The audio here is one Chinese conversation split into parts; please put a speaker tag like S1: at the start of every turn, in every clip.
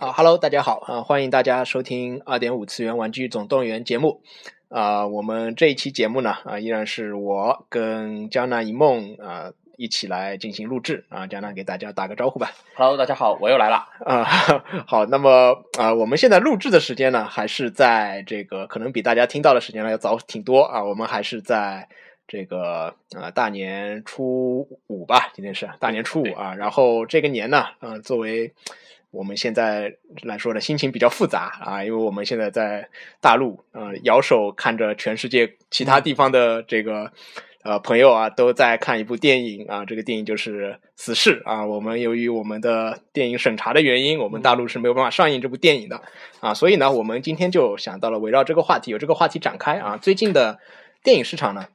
S1: 啊哈喽，大家好啊，欢迎大家收听二点五次元玩具总动员节目啊。我们这一期节目呢啊，依然是我跟江南一梦啊一起来进行录制啊。江南给大家打个招呼吧。
S2: Hello，大家好，我又来了。
S1: 啊，好，那么啊，我们现在录制的时间呢，还是在这个可能比大家听到的时间呢要早挺多啊。我们还是在这个啊大年初五吧，今天是大年初五啊。然后这个年呢，嗯、作为我们现在来说的心情比较复杂啊，因为我们现在在大陆，呃，摇手看着全世界其他地方的这个。呃，朋友啊，都在看一部电影啊，这个电影就是《死侍》啊。我们由于我们的电影审查的原因，我们大陆是没有办法上映这部电影的啊，所以呢，我们今天就想到了围绕这个话题，有这个话题展开啊。最近的电影市场呢，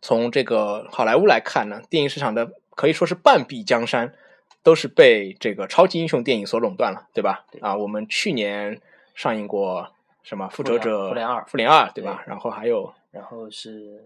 S1: 从这个好莱坞来看呢，电影市场的可以说是半壁江山，都是被这个超级英雄电影所垄断了，对吧？啊，我们去年上映过什么《复仇者》、
S2: 复联二
S1: 复联二，对吧？然后还有
S2: 然后是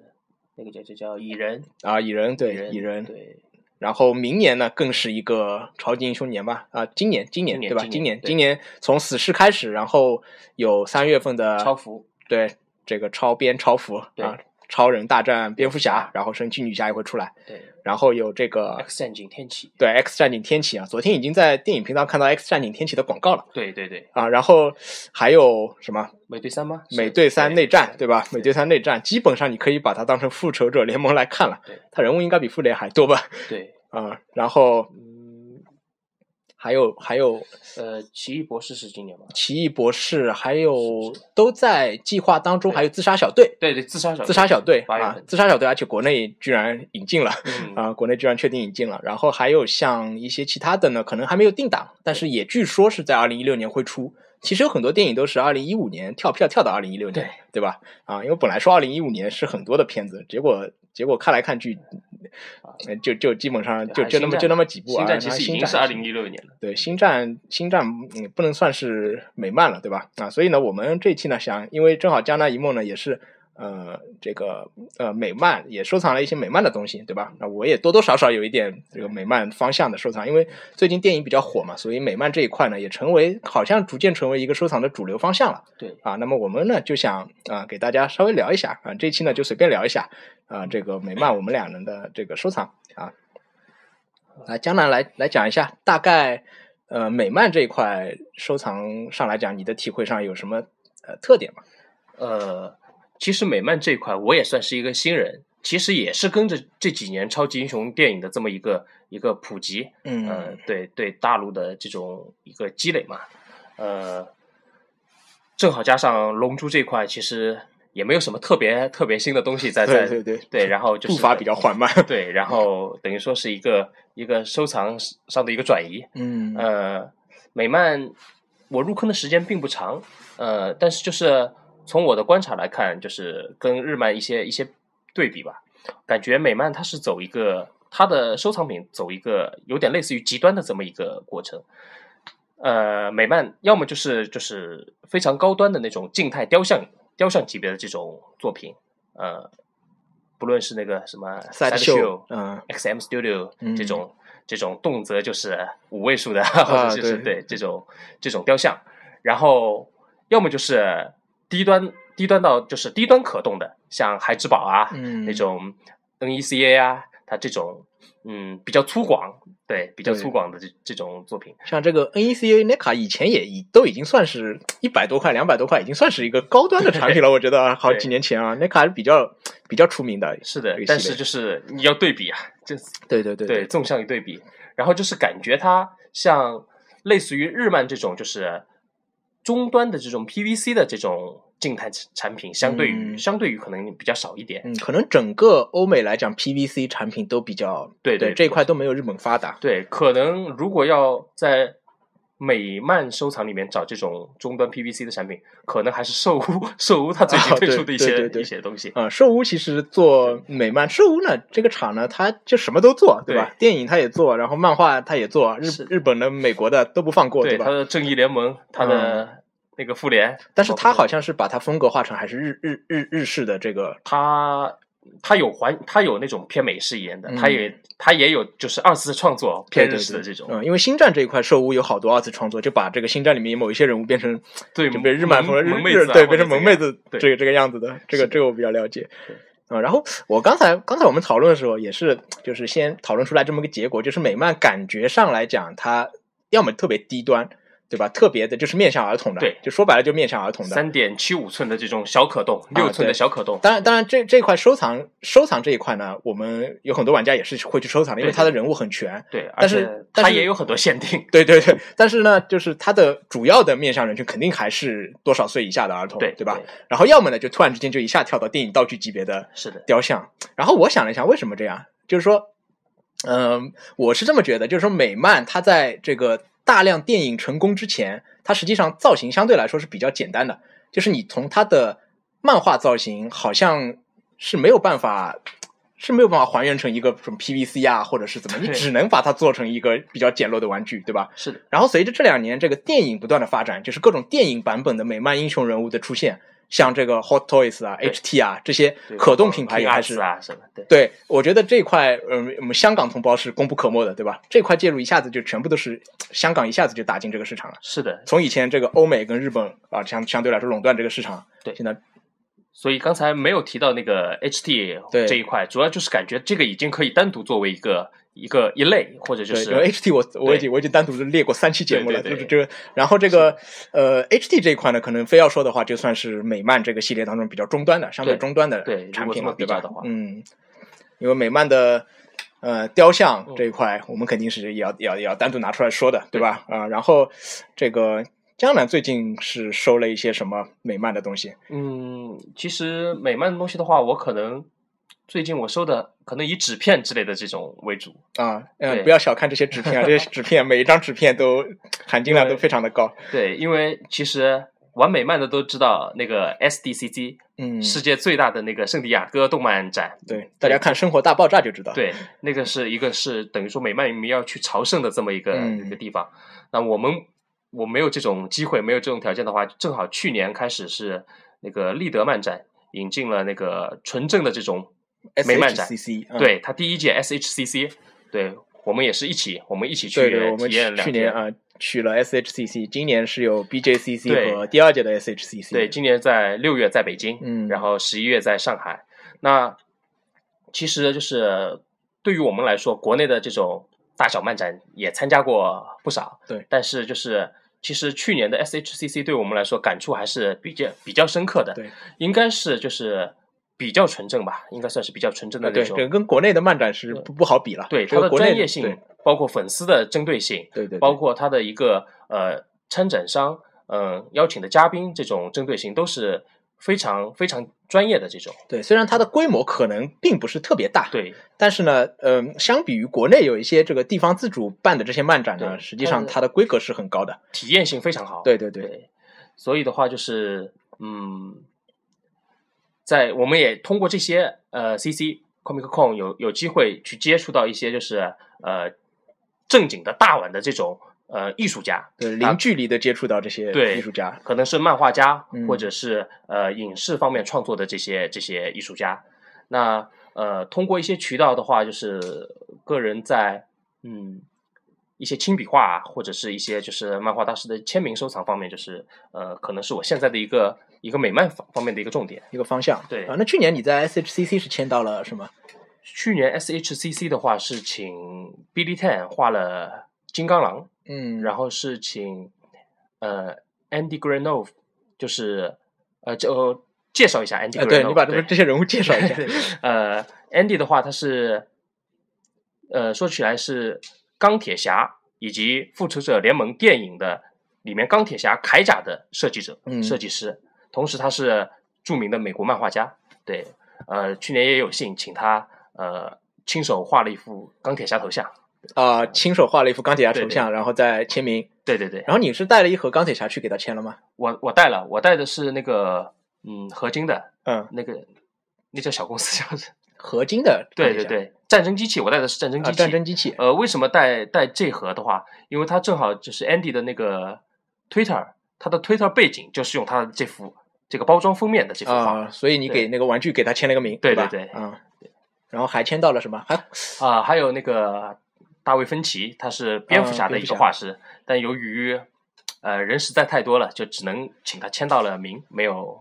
S2: 那个叫就叫蚁人，
S1: 啊，蚁人，对，蚁人，
S2: 对，
S1: 然后明年呢，更是一个超级英雄年吧？啊，今年，今年对吧？今年，
S2: 今年
S1: 从死侍开始，然后有三月份的
S2: 超服，
S1: 对这个超编超服
S2: 对
S1: 啊，超人大战蝙蝠侠，然后神奇女侠也会出来，
S2: 对
S1: 然后有这个
S2: ，X 战警天启，
S1: 对 X 战警天启啊，昨天已经在电影频道看到 X 战警天启的广告了
S2: 对对对，
S1: 啊，然后还有什么
S2: 美队三吗？
S1: 美队三内战，对吧？
S2: 对
S1: 美队三内战基本上你可以把它当成复仇者联盟来看了
S2: 对，
S1: 它人物应该比复联还多吧？
S2: 对，
S1: 啊，然后
S2: 嗯，
S1: 还有还有
S2: 呃，奇异博士是今年吗？
S1: 奇异博士，还有都在计划当中，还有自杀小队，
S2: 对对，自杀小
S1: 自杀小队啊自杀小队，而且国内居然引进了。
S2: 嗯
S1: 啊，国内居然确定引进了，然后还有像一些其他的呢，可能还没有定档，但是也据说是在二零一六年会出。其实有很多电影都是二零一五年跳票跳到二零一六年，对吧？啊，因为本来说二零一五年是很多的片子，结果结果看来看去，呃就就基本上就就那么就那么几部啊。
S2: 星战其实已经是二零一六年了，
S1: 对，星战星战嗯不能算是美漫了，对吧？啊，所以呢，我们这一期呢想，因为正好江南一梦呢也是呃这个呃美漫也收藏了一些美漫的东西，对吧？那我也多多少少有一点这个美漫方向的收藏，因为最近电影比较火嘛，所以美漫这一块呢也成为好像逐渐成为一个收藏的主流方向了。
S2: 对，
S1: 啊，那么我们呢就想啊、给大家稍微聊一下啊，这期呢就随便聊一下啊，这个美漫我们两人的这个收藏啊，来江南来来讲一下，大概呃美漫这一块收藏上来讲，你的体会上有什么呃特点吗？
S2: 呃，其实美漫这一块我也算是一个新人，其实也是跟着这几年超级英雄电影的这么一个一个普及，
S1: 嗯
S2: 呃，对对大陆的这种一个积累嘛，呃，正好加上龙珠这一块，其实也没有什么特别特别新的东西在在
S1: 对对对
S2: 对，然后就是
S1: 步伐比较缓慢。
S2: 对，然后等于说是一个一个收藏上的一个转移，
S1: 嗯
S2: 呃，美漫我入坑的时间并不长，呃，但是就是从我的观察来看，就是跟日漫一些一些对比吧，感觉美漫它是走一个它的收藏品走一个有点类似于极端的这么一个过程。呃，美漫要么就是就是非常高端的那种静态雕像雕像级别的这种作品，呃，不论是那个什么
S1: Side
S2: Show
S1: show，嗯
S2: XM Studio
S1: 嗯。
S2: 这种、这种动辄就是五位数的，或者就是
S1: 对。
S2: 对这种这种雕像，然后要么就是低端低端到就是低端可动的，像孩之宝啊、
S1: 嗯
S2: 那种 NECA 啊，它这种嗯比较粗犷，对比较粗犷的这这种作品，
S1: 像这个 NECA NECA 以前也已都已经算是一百多块、两百多块，已经算是一个高端的产品了。我觉得好几年前啊，NECA 还是比较比较出名的。
S2: 是的但是就是你要对比啊，这
S1: 对对对
S2: 对，纵向一对比，然后就是感觉它像类似于日漫这种，就是终端的这种 PVC 的这种静态产品，相对于、
S1: 嗯
S2: 相对于可能比较少一点。
S1: 嗯，可能整个欧美来讲 PVC 产品都比较
S2: 对对
S1: 对这一块都没有日本发达。
S2: 对，可能如果要在美漫收藏里面找这种终端 PVC 的产品，可能还是寿屋寿屋它最近推出的一些、一些东西。
S1: 啊、寿屋其实做美漫，寿屋呢这个厂呢，它就什么都做，对吧？电影它也做，然后漫画它也做，日日本的、美国的都不放过，对吧？
S2: 对它的正义联盟，它的那个复联，
S1: 但是
S2: 他
S1: 好像是把它风格化成还是日日日日式的这个，
S2: 它他有还他有那种偏美式一点的，
S1: 嗯
S2: 他也他也有就是二次创作偏日式的这种，
S1: 嗯，因为星战这一块，兽屋有好多二次创作，就把这个星战里面某一些人物变成
S2: 对
S1: 就被日漫风
S2: 萌
S1: 日日对变成萌妹子
S2: 对
S1: 这个这个样子的，这个这个我比较了解
S2: 对。
S1: 嗯，然后我刚才刚才我们讨论的时候，也是就是先讨论出来这么个结果，就是美漫感觉上来讲，它要么特别低端，对吧？特别的就是面向儿童的，
S2: 对
S1: 就说白了就面向儿童的。
S2: 三点七五寸的这种小可动，六寸的小可动，
S1: 当然，当然这这块收藏收藏这一块呢，我们有很多玩家也是会去收藏的，因为
S2: 对
S1: 它的人物很全。
S2: 对，而
S1: 但是
S2: 它也有很多限定，
S1: 对对对，但是呢，就是它的主要的面向人群肯定还是多少岁以下的儿童，
S2: 对
S1: 对吧？？然后要么呢，就突然之间就一下跳到电影道具级别的
S2: 是的，
S1: 雕像。然后我想了一下，为什么这样？就是说，嗯、我是这么觉得，就是说美漫它在这个大量电影成功之前，它实际上造型相对来说是比较简单的，就是你从它的漫画造型好像是没有办法。是没有办法还原成一个什么 PVC 啊，或者是怎么，你只能把它做成一个比较简陋的玩具，对吧？
S2: 是的，
S1: 然后随着这两年这个电影不断的发展，就是各种电影版本的美漫英雄人物的出现，像这个 Hot Toys 啊、HT 啊这些可动品牌也开始。
S2: 啊什么，对，
S1: 对，我觉得这块，嗯，我们香港同胞是功不可没的，对吧？这块介入一下子就全部都是香港一下子就打进这个市场了。
S2: 是的，
S1: 从以前这个欧美跟日本啊，相相对来说垄断这个市场，
S2: 对
S1: 现在
S2: 所以刚才没有提到那个 HT
S1: 对
S2: 这一块，主要就是感觉这个已经可以单独作为一个一个一类，或者就，是
S1: 因为 HT 我我已经我已经单独列过三期节目了，
S2: 对对对
S1: 就是这。然后这个呃 HT 这一块呢，可能非要说的话，就算是美漫这个系列当中比较终端的，相对
S2: 对
S1: 中端的产品了，对吧
S2: 较的话
S1: 嗯，因为美漫的呃雕像
S2: 嗯
S1: 这一块，我们肯定是也要也要也要单独拿出来说的，对吧？啊、然后这个江南最近是收了一些什么美漫的东西？
S2: 嗯，其实美漫的东西的话，我可能最近我收的可能以纸片之类的这种为主。
S1: 啊，嗯、不要小看这些纸片啊，这些纸片每一张纸片都 含金量都非常的高。
S2: 对，因为其实玩美漫的都知道，那个 SDCC、
S1: 嗯，
S2: 世界最大的那个圣地亚哥动漫展，
S1: 对，大家看《生活大爆炸》就知道。
S2: 对，那个是一个是等于说美漫迷要去朝圣的这么一个、
S1: 嗯
S2: 一个地方。那我们我没有这种机会，没有这种条件的话，正好去年开始是那个立德漫展引进了那个纯正的这种美漫展对，它第一届 SHCC，对我们也是一起，我们一起去体验
S1: 去
S2: 两天。
S1: 去年啊去了 SHCC，今年是有 BJCC 和第二届的 SHCC。
S2: 对，今年在六月在北京，
S1: 嗯
S2: 然后十一月在上海。那其实就是对于我们来说，国内的这种大小漫展也参加过不少。
S1: 对，
S2: 但是就是其实去年的 SHCC 对我们来说感触还是比较比较深刻的。
S1: 对，
S2: 应该是就是比较纯正吧，应该算是比较纯正的
S1: 啊对，
S2: 那种。
S1: 这跟国内的漫展是不不好比了。
S2: 对它的专业性，包括粉丝的针对性，
S1: 对对，对
S2: 包括它的一个呃参展商，嗯、邀请的嘉宾这种针对性都是非常非常专业的这种。
S1: 对，虽然它的规模可能并不是特别大，
S2: 对
S1: 但是呢，嗯，相比于国内有一些这个地方自主办的这些漫展呢，实际上
S2: 它的
S1: 规格是很高的。
S2: 体验性非常好。
S1: 对对对，
S2: 对，所以的话就是，嗯，在我们也通过这些呃 CC Comic Con 有有机会去接触到一些就是呃正经的大碗的这种呃艺术家，
S1: 对，零距离的接触到这些
S2: 对
S1: 艺术家。
S2: 可能是漫画家，
S1: 嗯
S2: 或者是呃影视方面创作的这些这些艺术家。那呃，通过一些渠道的话，就是个人在嗯一些亲笔画啊或者是一些就是漫画大师的签名收藏方面，就是呃，可能是我现在的一个一个美漫方方面的一个重点。
S1: 一个方向，
S2: 对
S1: 啊，那去年你在 SHCC 是签到了什么？
S2: 去年 SHCC 的话是请 Billy Tan 画了金刚狼，
S1: 嗯，
S2: 然后是请呃 Andy Granov，就是呃就介绍一下 Andy
S1: 啊
S2: ，Granov，
S1: 对你把这么这些人物介绍一下。
S2: 对呃，Andy 的话，他是呃说起来是钢铁侠以及复仇者联盟电影的里面钢铁侠铠甲的设计者、
S1: 嗯
S2: 设计师，同时他是著名的美国漫画家。对，呃，去年也有幸请他呃亲手画了一幅钢铁侠头像。
S1: 啊、亲手画了一幅钢铁侠
S2: 对对
S1: 头像，然后再签名。
S2: 对对对，
S1: 然后你是带了一盒钢铁侠去给他签了吗？
S2: 我我带了，我带的是那个嗯合金的
S1: 嗯，
S2: 那个那叫小公司叫什么？
S1: 合金的
S2: 对对对，战争机器，我带的是战争机
S1: 啊，
S2: 器。
S1: 战争机器。
S2: 呃，为什么带带这盒的话？因为它正好就是 Andy 的那个 Twitter，他的 Twitter 背景就是用他的这幅这个包装封面的这幅画
S1: 啊，所以你给那个玩具给他签了个名，吧？
S2: 对对对
S1: 嗯，然后还签到了什么？还
S2: 啊，还有那个大卫芬奇，他是蝙蝠侠的一个画师，但由于呃人实在太多了，就只能请他签到了名，没有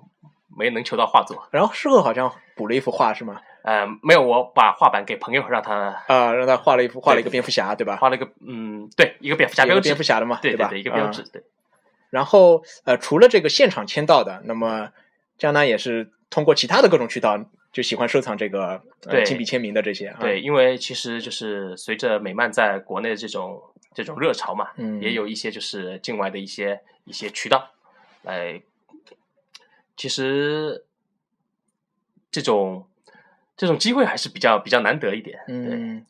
S2: 没能求到画作。
S1: 然后事后好像补了一幅画是吗？
S2: 呃，没有，我把画板给朋友，让他
S1: 啊，让他画了一幅，画了一个蝙蝠侠，对吧？
S2: 画了一个嗯，对，一个蝙蝠侠标志，
S1: 蝙蝠侠的嘛，吧？
S2: 对对，一个标志，对。
S1: 然后呃，除了这个现场签到的，那么江南也是通过其他的各种渠道，就喜欢收藏这个亲笔签名的这些。
S2: 对，因为其实就是随着美漫在国内的这种这种热潮嘛，
S1: 嗯，
S2: 也有一些就是境外的一些一些渠道来，其实这种。这种机会还是比较比较难得一点。
S1: 嗯，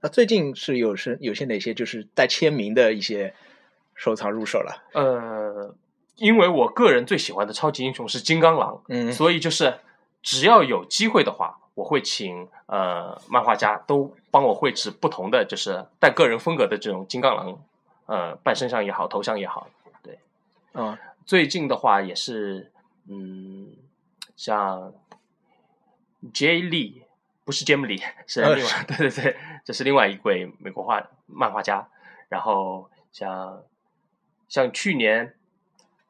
S1: 那最近是有是有些哪些就是带签名的一些收藏入手了？
S2: 呃，因为我个人最喜欢的超级英雄是金刚狼，
S1: 嗯，
S2: 所以就是只要有机会的话，我会请呃漫画家都帮我绘制不同的就是带个人风格的这种金刚狼，呃，半身上也好，头像也好，对，
S1: 嗯，
S2: 最近的话也是，嗯，像。J. Lee 不是 Jim Lee，是另外 对对对，这是另外一位美国画漫画家。然后像像去年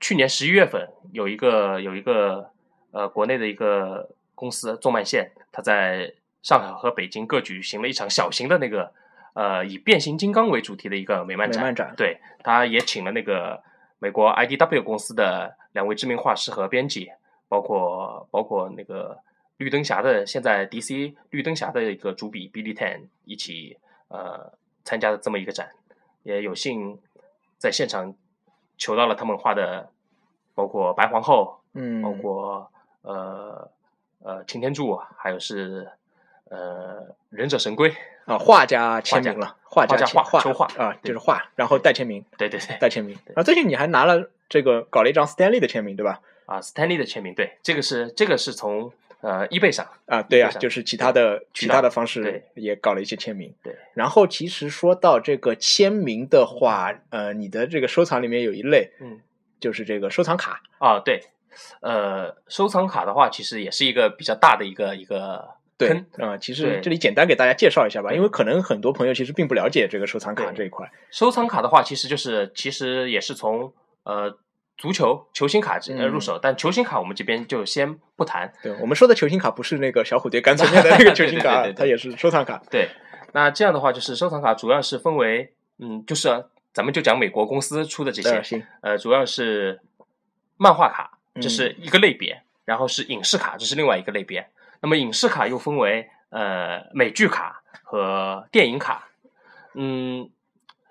S2: 去年十一月份，有一个有一个呃国内的一个公司动漫线，他在上海和北京各举行了一场小型的那个呃以变形金刚为主题的一个美漫
S1: 展。
S2: 对，他也请了那个美国 IDW 公司的两位知名画师和编辑，包括包括那个。绿灯侠的现在 DC 绿灯侠的一个主笔 Billy Tan 一起呃参加的这么一个展，也有幸在现场求到了他们画的，包括白皇后，
S1: 嗯，
S2: 包括呃呃擎天柱，还有是呃忍者神龟
S1: 啊，画家签名了，画
S2: 家
S1: 画
S2: 画
S1: 抽画啊，就是画，然后带签名，
S2: 对对对，
S1: 带签名。啊，最近你还拿了这个搞了一张 Stanley 的签名，对吧？
S2: 啊，Stanley 的签名，对，这个是这个是从。呃，易贝上
S1: 啊，对啊，就是其他的其他的方式也搞了一些签名。
S2: 对，
S1: 然后其实说到这个签名的话，呃，你的这个收藏里面有一类，
S2: 嗯，
S1: 就是这个收藏卡
S2: 啊，对，呃，收藏卡的话，其实也是一个比较大的一个一个
S1: 对啊。其实这里简单给大家介绍一下吧，因为可能很多朋友其实并不了解这个收藏卡这一块。
S2: 收藏卡的话，其实就是其实也是从呃。足球球星卡呃入手，但球星卡我们这边就先不谈。
S1: 对我们说的球星卡不是那个小虎队干脆面的那个球星 卡，它也是收藏卡。
S2: 对，那这样的话就是收藏卡主要是分为，嗯，就是咱们就讲美国公司出的这些，呃，主要是漫画卡，这是一个类别，然后是影视卡，这是另外一个类别。那么影视卡又分为呃美剧卡和电影卡。嗯，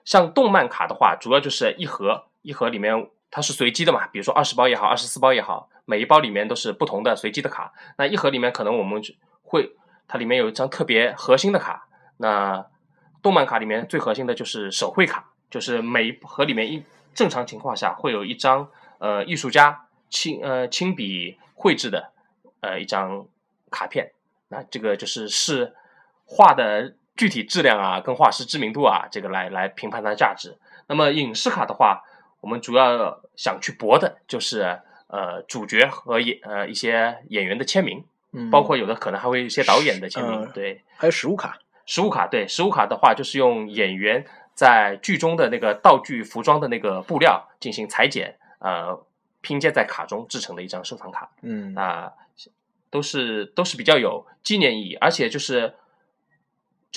S2: 像动漫卡的话，主要就是一盒一盒里面。它是随机的嘛？比如说二十包也好，二十四包也好，每一包里面都是不同的随机的卡。那一盒里面可能我们会，它里面有一张特别核心的卡。那动漫卡里面最核心的就是手绘卡，就是每一盒里面一正常情况下会有一张呃艺术家亲呃亲笔绘制的呃一张卡片。那这个就是是画的具体质量啊，跟画师知名度啊，这个来来评判它的价值。那么影视卡的话。我们主要想去博的就是呃主角和演呃一些演员的签名，
S1: 嗯，
S2: 包括有的可能还会一些导演的签名，对，
S1: 还有实物卡，
S2: 实物卡对，实物卡的话就是用演员在剧中的那个道具、服装的那个布料进行裁剪，呃，拼接在卡中制成的一张收藏卡，
S1: 嗯，
S2: 啊，都是都是比较有纪念意义，而且就是。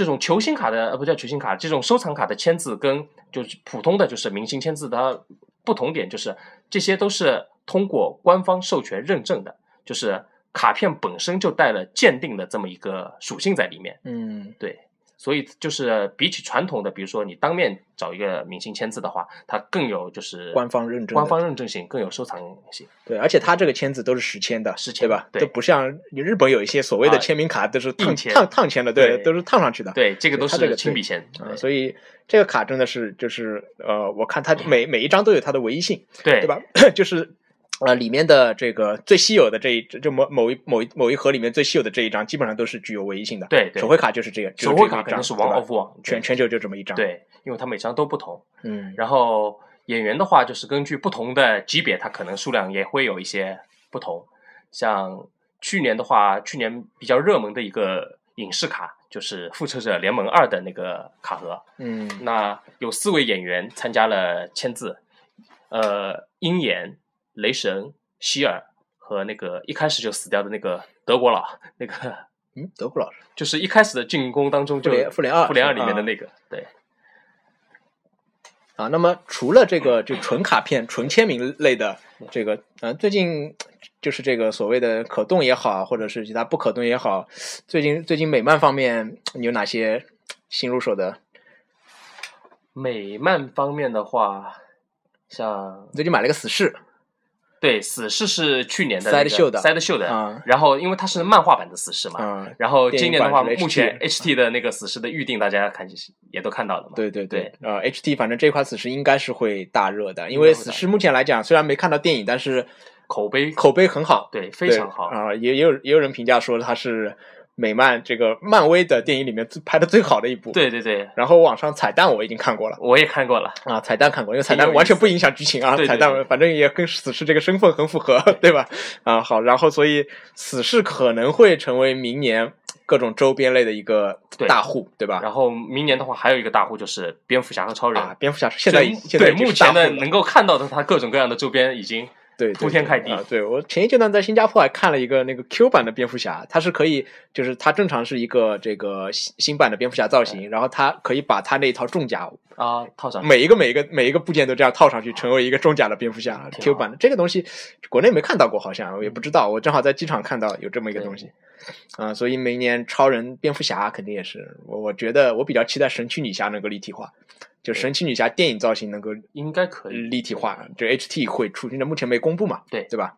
S2: 这种球星卡的呃不叫球星卡，这种收藏卡的签字跟就是普通的就是明星签字它不同点就是这些都是通过官方授权认证的，就是卡片本身就带了鉴定的这么一个属性在里面。
S1: 嗯，
S2: 对。所以就是比起传统的，比如说你当面找一个明星签字的话，它更有就是
S1: 官方认证，
S2: 官方认证性更有收藏性。
S1: 对，而且它这个签字都是实签的，
S2: 实签
S1: 吧？
S2: 对，
S1: 都不像你日本有一些所谓的签名卡都是烫烫烫签的，对，都是烫上去的。
S2: 对，这个都
S1: 是
S2: 亲笔签。
S1: 所以这个卡真的是就是呃，我看它每每一张都有它的唯一性，
S2: 对
S1: 对吧？就是。呃，里面的这个最稀有的这一就某某一某一某一盒里面最稀有的这一张，基本上都是具有唯一性的。
S2: 对，
S1: 手绘卡就是这个，
S2: 手绘卡
S1: 肯
S2: 定是王 of 王，
S1: 全全球就这么一张。
S2: 对，因为它每张都不同。
S1: 嗯，
S2: 然后演员的话，就是根据不同的级别，它可能数量也会有一些不同。像去年的话，去年比较热门的一个影视卡就是《复仇者联盟二》的那个卡盒，
S1: 嗯
S2: 那有四位演员参加了签字，呃，鹰眼、雷神、希尔和那个一开始就死掉的那个德国佬，那个
S1: 嗯，德国佬，
S2: 就是一开始的进攻当中就
S1: 复联复联二
S2: 复联二里面的
S1: 啊
S2: 那个，对，
S1: 啊，那么除了这个就纯卡片、纯签名类的这个，呃，最近就是这个所谓的可动也好，或者是其他不可动也好，最近最近美漫方面你有哪些新入手的？
S2: 美漫方面的话，像
S1: 最近买了个死侍
S2: 对死侍是去年的那个
S1: Side Show 的
S2: Side Show 的，
S1: 啊。
S2: 然后因为它是漫画版的死侍嘛，
S1: 啊，
S2: 然后今年的话，目前
S1: HT
S2: HT 的那个死侍的预定，大家看也都看到了嘛，
S1: 对对
S2: 对，
S1: 呃，HT 反正这款死侍应该是会大热的，因为死侍目前来讲虽然没看到电影，但是
S2: 口碑
S1: 口碑很好，
S2: 对非常好，
S1: 啊、也也有也有人评价说它是美漫这个漫威的电影里面最拍的最好的一部。，
S2: 对对对，
S1: 然后网上彩蛋我已经看过了
S2: 我也看过了，
S1: 啊，彩蛋看过，因为彩蛋完全不影响剧情啊，
S2: 对对
S1: 彩蛋反正也跟死侍这个身份很符合，对吧？啊，好，然后所以死侍可能会成为明年各种周边类的一个大户，对吧？
S2: 然后明年的话，还有一个大户就是蝙蝠侠和超人。
S1: 啊，蝙蝠侠现在
S2: 对
S1: 现在
S2: 对目前的能够看到的，它各种各样的周边已经
S1: 对，对
S2: 铺天盖地
S1: 啊！对我前一阶段在新加坡还看了一个那个 Q 版的蝙蝠侠，它是可以，就是它正常是一个这个新新版的蝙蝠侠造型，然后它可以把它那一套重甲
S2: 啊套上。
S1: 每一个每一个每一个部件都这样套上去，成为一个重甲的蝙蝠侠 Q 版的这个东西，国内没看到过，好像我也不知道，我正好在机场看到有这么一个东西。啊、所以明年超人、蝙蝠侠肯定也是我，我觉得我比较期待神奇女侠能够立体化，就神奇女侠电影造型能够
S2: 应该可以。
S1: 立体化，就 HT 会出，现在目前没公布嘛，
S2: 对
S1: 对吧？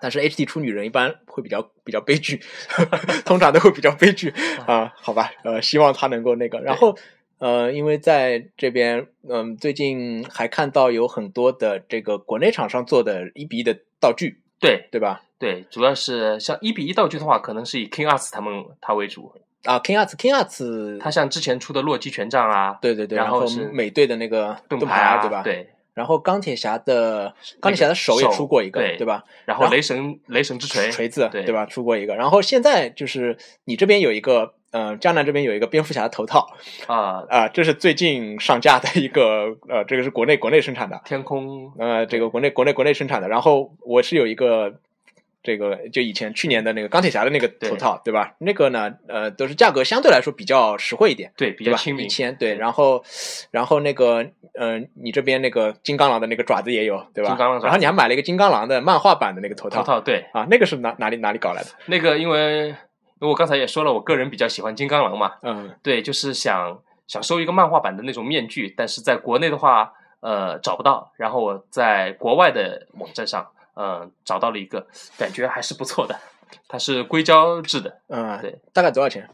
S1: 但是 HT 出女人一般会比较比较悲剧，通常都会比较悲剧 啊，好吧，呃，希望他能够那个，然后呃，因为在这边，嗯、最近还看到有很多的这个国内厂商做的一比一的道具，
S2: 对
S1: 对吧？
S2: 对，主要是像一比一道具的话，可能是以 King Arts 他们他为主。
S1: 啊，King Arts，King Arts，
S2: 它像之前出的洛基权杖啊，
S1: 对对对，然后
S2: 是
S1: 美队的那个
S2: 盾
S1: 牌
S2: 啊，
S1: 对吧？。
S2: 对，
S1: 然后钢铁侠的钢铁侠的手也出过一个，
S2: 对
S1: 对吧？
S2: 然后雷神雷神之锤
S1: 锤子，
S2: 对
S1: 对吧？出过一个，然后现在就是你这边有一个，呃，江南这边有一个蝙蝠侠的头套
S2: 啊，
S1: 啊、这是最近上架的一个，呃，这个是国内国内生产的，
S2: 天空
S1: 呃，这个国内国内国内生产的。然后我是有一个这个，就以前去年的那个钢铁侠的那个头套，对吧？那个呢，呃，都是价格相对来说比较实惠一点。
S2: 对比？较亲民
S1: 一，千对，然后，然后那个，嗯、你这边那个金刚狼的那个爪子也有，对吧？
S2: 金刚狼爪
S1: 然后你还买了一个金刚狼的漫画版的那个头套
S2: 头套对
S1: 啊，那个是哪哪里哪里搞来的？
S2: 那个，因为因为我刚才也说了，我个人比较喜欢金刚狼嘛，
S1: 嗯
S2: 对，就是想想收一个漫画版的那种面具，但是在国内的话，呃，找不到。然后我在国外的网站上，呃，找到了一个，感觉还是不错的。它是硅胶制的，
S1: 嗯，
S2: 对，
S1: 大概多少钱？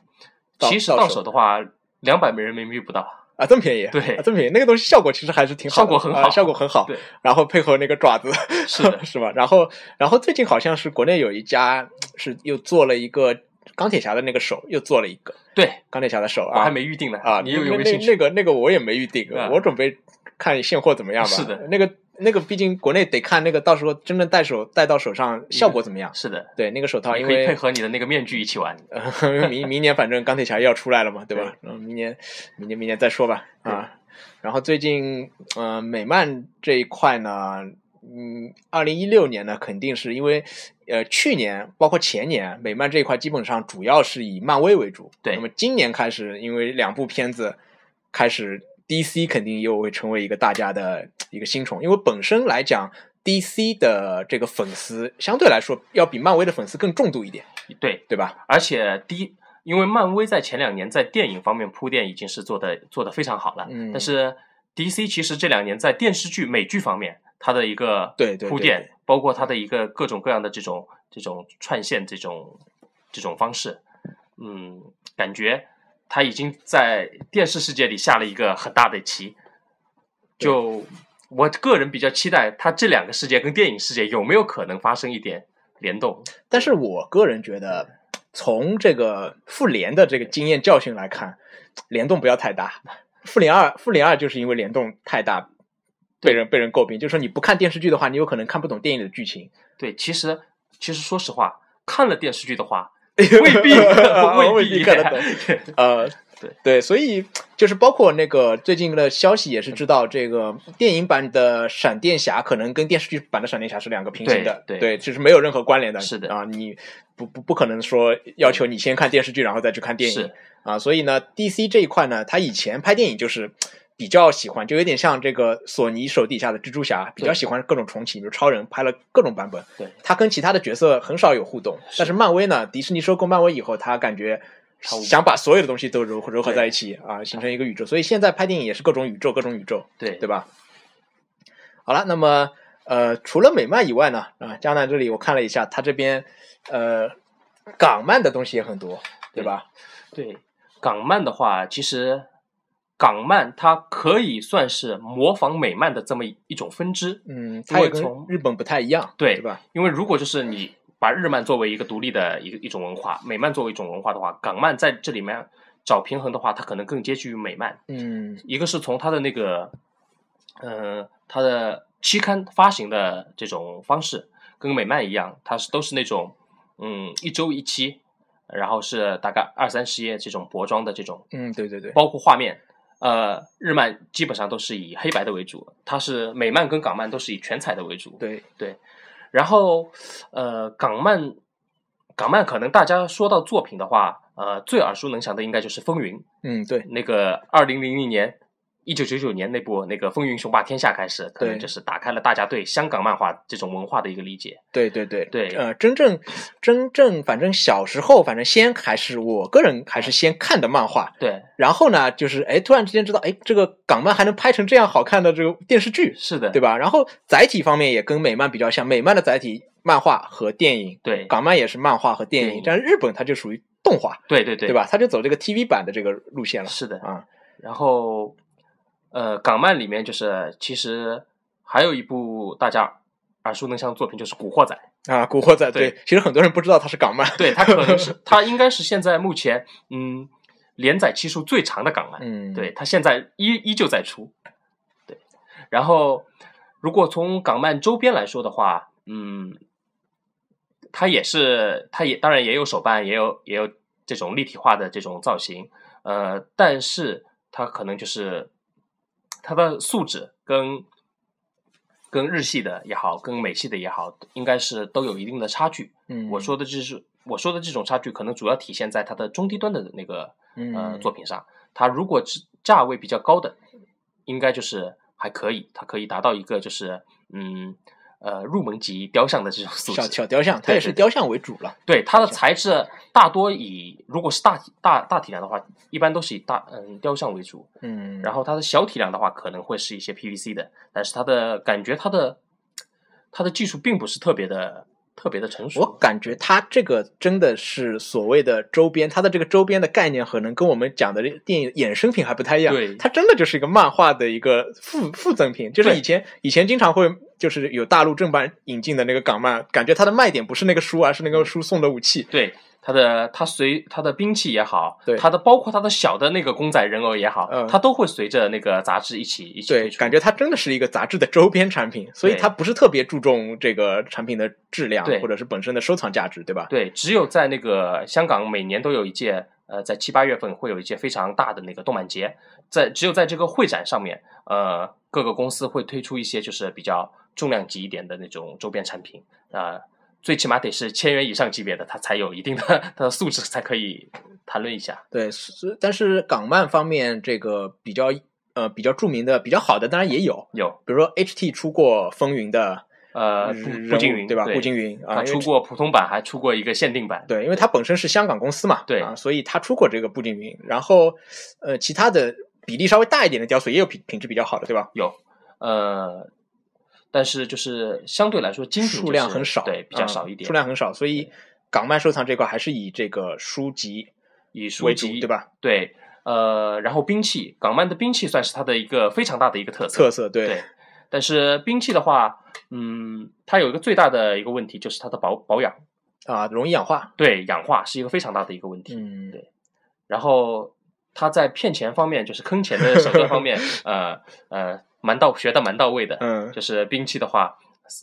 S1: 到
S2: 其实到
S1: 手
S2: 手的话，两百人民币不到。
S1: 啊，这么便宜？
S2: 对
S1: 啊这么便宜，那个东西效果其实还是挺好的，
S2: 效果很好
S1: 啊效果很好。
S2: 对，
S1: 然后配合那个爪子，
S2: 是的
S1: 是吧？然后，然后最近好像是国内有一家是又做了一个钢铁侠的那个手，又做了一个
S2: 对，
S1: 钢铁侠的手啊，
S2: 我还没预定呢。
S1: 啊，
S2: 你有没有兴趣？
S1: 那那个那个我也没预定，
S2: 啊
S1: 我准备看现货怎么样吧。
S2: 是的，
S1: 那个那个毕竟国内得看那个到时候真正戴手戴到手上效果怎么样。
S2: 是的，
S1: 对，那个手套因
S2: 为配合你的那个面具一起玩。
S1: 呃 明明年反正钢铁侠要出来了嘛，对吧
S2: 对？
S1: 嗯，明年明年明年再说吧啊。然后最近呃美漫这一块呢，嗯，二零一六年呢肯定是因为呃去年包括前年美漫这一块基本上主要是以漫威为主，
S2: 对
S1: 那么今年开始因为两部片子开始 DC 肯定又会成为一个大家的一个新宠，因为本身来讲 DC 的这个粉丝相对来说要比漫威的粉丝更重度一点，
S2: 对，
S1: 对吧？
S2: 而且第一，因为漫威在前两年在电影方面铺垫已经是做的做的非常好了，
S1: 嗯
S2: 但是 DC 其实这两年在电视剧、美剧方面，它的一个
S1: 对对对
S2: 铺垫，
S1: 对
S2: 包括它的一个各种各样的这种这种串线这种这种方式，嗯，感觉它已经在电视世界里下了一个很大的棋。就我个人比较期待，他这两个世界跟电影世界有没有可能发生一点联动？
S1: 但是我个人觉得，从这个复联的这个经验教训来看，联动不要太大。复联二，复联二就是因为联动太大，被人被人诟病，就是说你不看电视剧的话，你有可能看不懂电影的剧情。
S2: 对，其实其实说实话，看了电视剧的话，未必 未
S1: 未必看得懂。呃，
S2: 对
S1: 对，所以就是包括那个最近的消息也是知道，这个电影版的闪电侠可能跟电视剧版的闪电侠是两个平行的，
S2: 对
S1: 对，就是没有任何关联的。
S2: 是的
S1: 啊，你不不不可能说要求你先看电视剧，然后再去看电影
S2: 是
S1: 啊。所以呢，DC 这一块呢，他以前拍电影就是。比较喜欢，就有点像这个索尼手底下的蜘蛛侠，比较喜欢各种重启，比如超人拍了各种版本。
S2: 对，
S1: 他跟其他的角色很少有互动。但是漫威呢，迪士尼收购漫威以后，他感觉想把所有的东西都融融合在一起啊，形成一个宇宙。所以现在拍电影也是各种宇宙，各种宇宙，
S2: 对
S1: 对吧？好了，那么呃，除了美漫以外呢，啊，江南这里我看了一下，他这边呃港漫的东西也很多，对吧？
S2: 对，港漫的话，其实。港漫它可以算是模仿美漫的这么一种分支，
S1: 嗯，它也跟日本不太一样，
S2: 对
S1: 对吧？
S2: 因为如果就是你把日漫作为一个独立的一个一种文化，美漫作为一种文化的话，港漫在这里面找平衡的话，它可能更接近于美漫。
S1: 嗯，
S2: 一个是从它的那个，呃，它的期刊发行的这种方式跟美漫一样，它是都是那种嗯一周一期，然后是大概二三十页这种薄装的这种，
S1: 嗯，对对对，
S2: 包括画面。呃，日漫基本上都是以黑白的为主，它是美漫跟港漫都是以全彩的为主。
S1: 对
S2: 对，然后呃，港漫港漫可能大家说到作品的话，呃，最耳熟能详的应该就是《风云》。
S1: 嗯，对，
S2: 那个二零零零年。一九九九年那部那个《风云雄霸天下》开始，可能就是打开了大家对香港漫画这种文化的一个理解。
S1: 对对对
S2: 对，
S1: 呃，真正真正，反正小时候，反正先还是我个人还是先看的漫画。
S2: 对，
S1: 然后呢，就是哎，突然之间知道，哎，这个港漫还能拍成这样好看的这个电视剧，
S2: 是的，
S1: 对吧？然后载体方面也跟美漫比较像，美漫的载体漫画和电影，
S2: 对，
S1: 港漫也是漫画和电影，但是日本它就属于动画，
S2: 对对对，
S1: 对吧？它就走这个 TV 版的这个路线了。
S2: 是的
S1: 啊，
S2: 然后。呃，港漫里面就是其实还有一部大家耳熟能详的作品，就是《古惑仔》
S1: 啊，《古惑仔》
S2: 对，
S1: 其实很多人不知道它是港漫，
S2: 对，它可能是 它应该是现在目前嗯连载期数最长的港漫，
S1: 嗯，
S2: 对，它现在依依旧在出，对。然后如果从港漫周边来说的话，嗯，它也是，它也当然也有手办，也有也有这种立体化的这种造型，呃，但是它可能就是。它的素质跟跟日系的也好，跟美系的也好，应该是都有一定的差距。
S1: 嗯，
S2: 我说的就是我说的这种差距，可能主要体现在它的中低端的那个呃作品上。它如果是价位比较高的，应该就是还可以，它可以达到一个就是嗯。呃，入门级雕像的这种素
S1: 质，小小雕像，它也是雕像为主了。
S2: 对它的材质大多以，如果是大体大大体量的话，一般都是以大嗯雕像为主。
S1: 嗯，
S2: 然后它的小体量的话，可能会是一些 PVC 的，但是它的感觉，它的它的技术并不是特别的。特别的成熟，
S1: 我感觉它这个真的是所谓的周边，它的这个周边的概念可能跟我们讲的电影衍生品还不太一样。
S2: 对，
S1: 它真的就是一个漫画的一个附附赠品，就是以前以前经常会就是有大陆正版引进的那个港漫，感觉它的卖点不是那个书，而是那个书送的武器。
S2: 对。它的它随它的兵器也好，
S1: 对
S2: 它的包括它的小的那个公仔人偶也好，
S1: 嗯，
S2: 它都会随着那个杂志一起一起
S1: 对，感觉它真的是一个杂志的周边产品，所以它不是特别注重这个产品的质量或者是本身的收藏价值，对吧？
S2: 对，只有在那个香港每年都有一届，呃，在七八月份会有一届非常大的那个动漫节，在只有在这个会展上面，呃，各个公司会推出一些就是比较重量级一点的那种周边产品啊。最起码得是千元以上级别的，它才有一定的 它的素质，才可以谈论一下。
S1: 对，是但是港漫方面，这个比较呃比较著名的、比较好的，当然也有
S2: 有，
S1: 比如说 HT 出过《风云》的
S2: 呃步惊云，
S1: 对吧？步惊云啊，
S2: 出过普通版，还出过一个限定版。
S1: 对，因为它本身是香港公司嘛，
S2: 对
S1: 啊，所以它出过这个步惊云。然后呃，其他的比例稍微大一点的雕塑也有品品质比较好的，对吧？
S2: 有，呃。但是就是相对来说，精品
S1: 数量很少，
S2: 对，比较少一点，
S1: 数量很少，所以港漫收藏这块还是以这个书籍
S2: 以书
S1: 籍对吧？
S2: 对，呃，然后兵器，港漫的兵器算是它的一个非常大的一个特色，
S1: 特色
S2: 对。但是兵器的话，嗯，它有一个最大的一个问题就是它的保保养
S1: 啊，容易氧化，
S2: 对，氧化是一个非常大的一个问题，
S1: 嗯，
S2: 对。然后它在骗钱方面，就是坑钱的手段方面，呃 呃。蛮到学的蛮到位的，
S1: 嗯
S2: 就是兵器的话，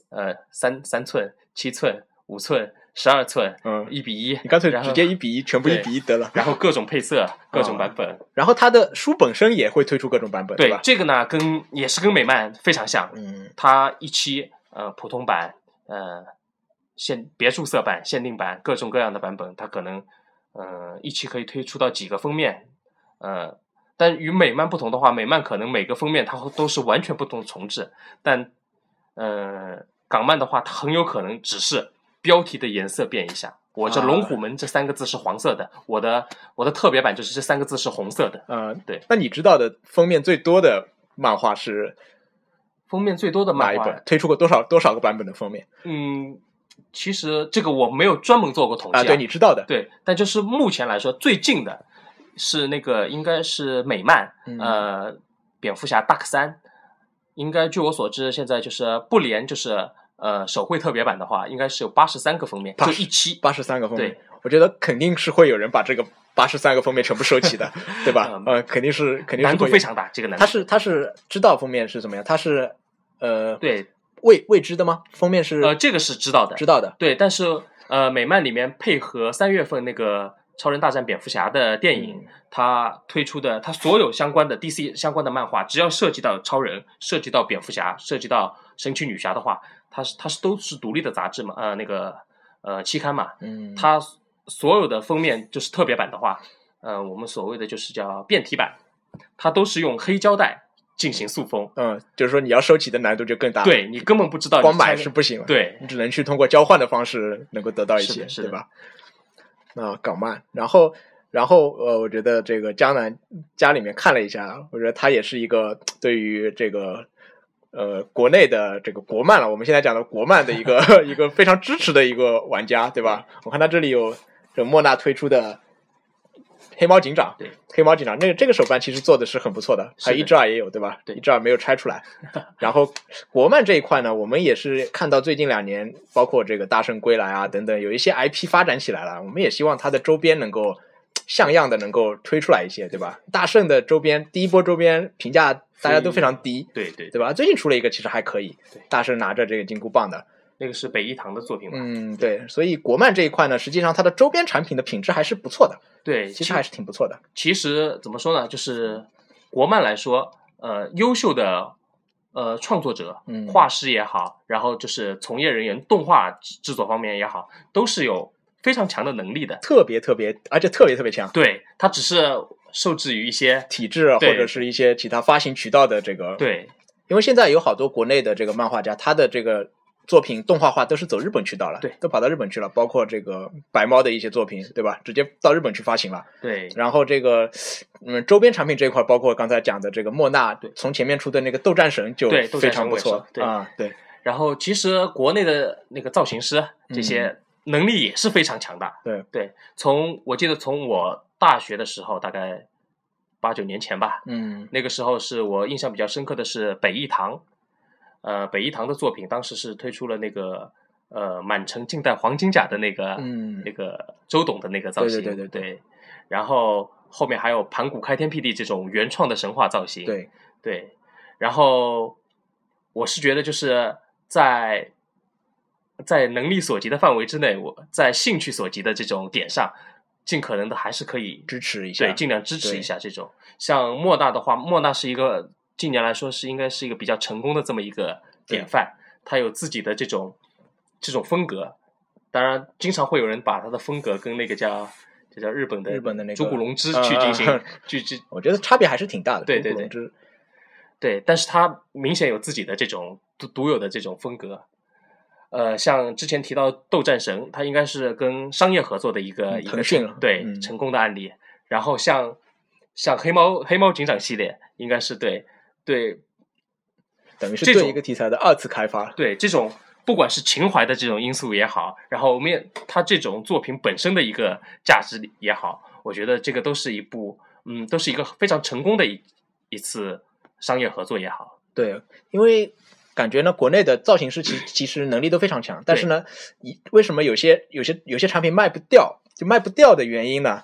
S2: 呃，三三寸、七寸、五寸、十二寸，
S1: 嗯，
S2: 一比一，
S1: 你干脆直接一比一，全部一比一得了。
S2: 然后各种配色、各种版本。
S1: 然后它的书本身也会推出各种版本，吧？
S2: 对这个呢，跟也是跟美漫非常像，
S1: 嗯
S2: 它一期呃普通版、呃限别注色版、限定版各种各样的版本，它可能呃一期可以推出到几个封面，呃，但与美漫不同的话，美漫可能每个封面它都是完全不同的重置，但呃港漫的话，它很有可能只是标题的颜色变一下。我这
S1: 啊
S2: 龙虎门这三个字是黄色的，我的我的特别版就是这三个字是红色的。
S1: 呃，
S2: 对。
S1: 那你知道的封面最多的漫画是
S2: 封面最多的
S1: 哪
S2: 漫画
S1: 一本？推出过多少多少个版本的封面
S2: 嗯，其实这个我没有专门做过统计
S1: 啊？对，你知道的，
S2: 对但就是目前来说最近的是那个应该是美漫，
S1: 嗯
S2: 呃，蝙蝠侠 Dark 三，应该据我所知，现在就是不连就是呃手绘特别版的话，应该是有八十三个封面，就
S1: 80
S2: 一期。
S1: 八十三个封面
S2: 对，
S1: 我觉得肯定是会有人把这个八十三个封面全部收齐的，对吧？
S2: 嗯
S1: 呃，肯定是肯定是
S2: 难度非常大，这个难度。
S1: 它是他是知道封面是怎么样？他是呃
S2: 对，
S1: 未未知的吗？封面是
S2: 呃，这个是知道的
S1: 知，道的，
S2: 对，但是呃，美漫里面配合三月份那个《超人大战蝙蝠侠》的电影，
S1: 嗯。
S2: 它推出的它所有相关的 DC 相关的漫画，只要涉及到超人、涉及到蝙蝠侠、涉及到神奇女侠的话，它是它是都是独立的杂志嘛，呃，那个呃期刊嘛，
S1: 嗯，
S2: 它所有的封面就是特别版的话，呃，我们所谓的就是叫变体版，它都是用黑胶带进行塑封，
S1: 嗯，就是说你要收集的难度就更大，，
S2: 对你根本不知道
S1: 光买是不行了，
S2: 对。
S1: 你只能去通过交换的方式能够得到一些，
S2: 是的是的
S1: 对吧？啊港漫，然后然后呃，我觉得这个江南家里面看了一下，我觉得他也是一个对于这个呃国内的这个国漫了，我们现在讲的国漫的一个 一个非常支持的一个玩家，对吧？我看他这里有这莫纳推出的。黑猫警长，
S2: 对，
S1: 黑猫警长，那个这个手办其实做的是很不错的，还有一只耳也有，对吧？
S2: 对
S1: 一只耳没有拆出来。然后国漫这一块呢，我们也是看到最近两年，包括这个《大圣归来》啊等等，有一些 IP 发展起来了。我们也希望它的周边能够像样的能够推出来一些，对吧？大圣的周边第一波周边评价大家都非常低，
S2: 对对，
S1: 对吧？最近出了一个，其实还可以
S2: 对，
S1: 大圣拿着这个金箍棒的，
S2: 那个是北一堂的作品嘛，
S1: 嗯，对。所以国漫这一块呢，实际上它的周边产品的品质还是不错的，
S2: 对，
S1: 其实还是挺不错的。
S2: 其实怎么说呢，就是国漫来说，呃，优秀的呃创作者、
S1: 嗯
S2: 画师也好，然后就是从业人员、动画制制作方面也好，都是有非常强的能力的。
S1: 特别特别，而且特别特别强。
S2: 对，它只是受制于一些
S1: 体制啊或者是一些其他发行渠道的这个，，
S2: 对
S1: 因为现在有好多国内的这个漫画家，他的这个作品动画化都是走日本渠道了，
S2: 对。
S1: 都跑到日本去了，包括这个白猫的一些作品，对吧？直接到日本去发行了。
S2: 对。
S1: 然后这个嗯周边产品这一块，包括刚才讲的这个莫纳
S2: 对。
S1: 从前面出的那个斗战神就
S2: 对
S1: 非常不错。
S2: 对。
S1: 啊，对，
S2: 然后其实国内的那个造型师这些能力也是非常强大。
S1: 对。
S2: 对，从我记得从我大学的时候，大概八九年前吧，
S1: 嗯。
S2: 那个时候是我印象比较深刻的是北艺堂，呃，北一堂的作品当时是推出了那个呃满城尽带黄金甲的那个、
S1: 嗯
S2: 那个周董的那个造型，
S1: 对对对对。
S2: 对。然后后面还有盘古开天辟地这种原创的神话造型，
S1: 对，
S2: 对，然后我是觉得就是在在能力所及的范围之内，我在兴趣所及的这种点上，尽可能的还是可以
S1: 支持一下，
S2: 对，尽量支持一下这种。像莫大的话，莫大是一个近年来说是应该是一个比较成功的这么一个典范，他有自己的这种这种风格。当然，经常会有人把他的风格跟那个叫就叫日本的
S1: 日本的那个
S2: 竹谷龙之
S1: 啊
S2: 去进行
S1: 啊
S2: 去去
S1: 我觉得差别还是挺大的。
S2: 对对对对，但是他明显有自己的这种独独有的这种风格。呃，像之前提到《斗战神》，它应该是跟商业合作的一个、一个
S1: 嗯腾讯
S2: 成对、
S1: 嗯
S2: 成功的案例。然后像像黑猫黑猫警长系列，应该是对对
S1: 等于是对
S2: 这种
S1: 一个题材的二次开发。
S2: 对这种不管是情怀的这种因素也好，然后我们也它这种作品本身的一个价值也好，我觉得这个都是一部嗯，都是一个非常成功的一一次商业合作也好。
S1: 对，因为感觉呢，国内的造型师其其实能力都非常强，但是呢，一为什么有些有些有些产品卖不掉？就卖不掉的原因呢，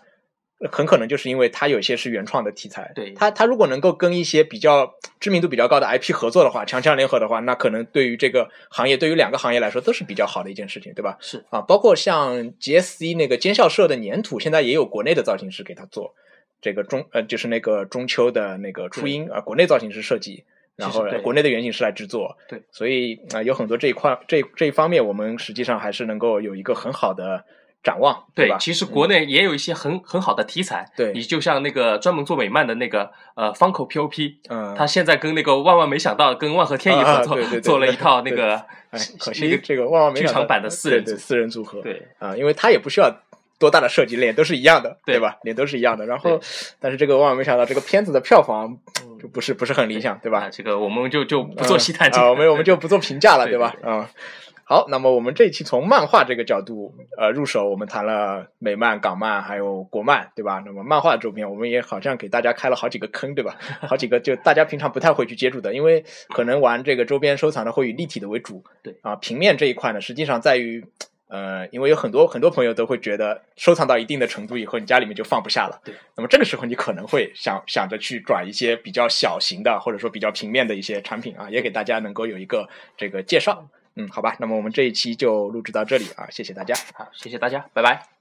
S1: 很可能就是因为它有些是原创的题材。
S2: 对
S1: 它它如果能够跟一些比较知名度比较高的 IP 合作的话，强强联合的话，那可能对于这个行业，对于两个行业来说都是比较好的一件事情，对吧？
S2: 是
S1: 啊，包括像 GSC 那个尖校社的粘土，现在也有国内的造型师给他做这个中呃，就是那个中秋的那个初音啊、国内造型师设计。然后国内的原型师来制作，
S2: 对，
S1: 所以啊、有很多这一块这这一方面，我们实际上还是能够有一个很好的展望，吧？，
S2: 对其实国内也有一些很很好的题材，
S1: 对。
S2: 你就像那个专门做美漫的那个呃方口 POP，
S1: 嗯，
S2: 他现在跟那个万万没想到跟万和天宜合作，做了一套那个
S1: 哎，可
S2: 那个
S1: 惜这个万万没想到
S2: 剧场版的四人组。
S1: 四人组合，
S2: 对。
S1: 啊，因为他也不需要多大的设计，脸都是一样的，
S2: 对。
S1: 对吧？脸都是一样的。然后，但是这个万万没想到，这个片子的票房就不是不是很理想，对吧？
S2: 啊，？这个我们就就不做细谈这
S1: 啊，我们我们就不做评价了，
S2: 对
S1: 对吧？嗯。好，那么我们这一期从漫画这个角度呃入手，我们谈了美漫、港漫还有国漫，对吧？那么漫画周边，我们也好像给大家开了好几个坑，对吧？好几个就大家平常不太会去接触的，因为可能玩这个周边收藏的会以立体的为主，
S2: 对
S1: 啊，平面这一块呢，实际上在于。呃，因为有很多很多朋友都会觉得收藏到一定的程度以后，你家里面就放不下了。
S2: 对，
S1: 那么这个时候你可能会想想着去转一些比较小型的，或者说比较平面的一些产品啊，也给大家能够有一个这个介绍。嗯，好吧，那么我们这一期就录制到这里啊，谢谢大家。
S2: 好，谢谢大家，拜拜。